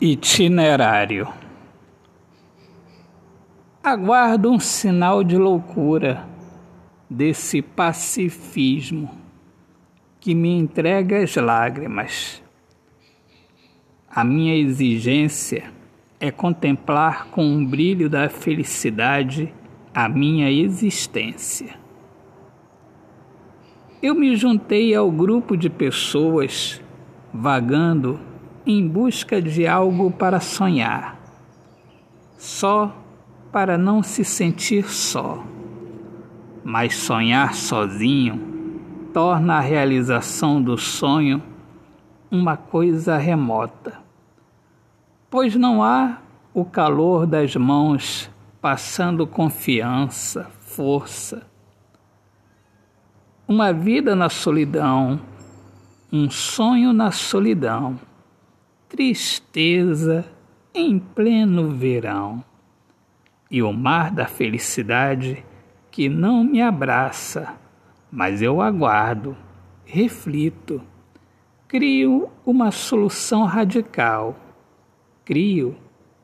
Itinerário. Aguardo um sinal de loucura desse pacifismo que me entrega as lágrimas. A minha exigência é contemplar com um brilho da felicidade a minha existência. Eu me juntei ao grupo de pessoas vagando em busca de algo para sonhar, só para não se sentir só. Mas sonhar sozinho torna a realização do sonho uma coisa remota, pois não há o calor das mãos passando confiança, força. Uma vida na solidão, um sonho na solidão tristeza em pleno verão, e o mar da felicidade que não me abraça, mas eu aguardo, reflito, crio uma solução radical, crio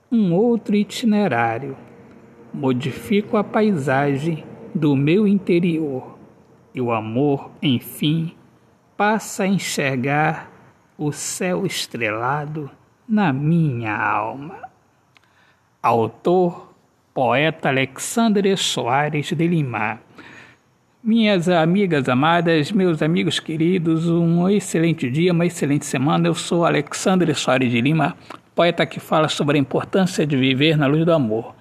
um outro itinerário, modifico a paisagem do meu interior e o amor, enfim, passa a enxergar o céu estrelado na minha alma. Autor, poeta Alexandre Soares de Lima. Minhas amigas amadas, meus amigos queridos, um excelente dia, uma excelente semana. Eu sou Alexandre Soares de Lima, poeta que fala sobre a importância de viver na luz do amor.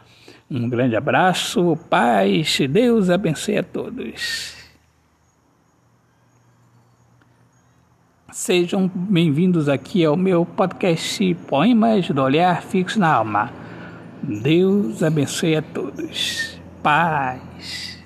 Um grande abraço, paz, Deus abençoe a todos. Sejam bem-vindos aqui ao meu podcast Poemas do Olhar Fixo na Alma. Deus abençoe a todos. Paz.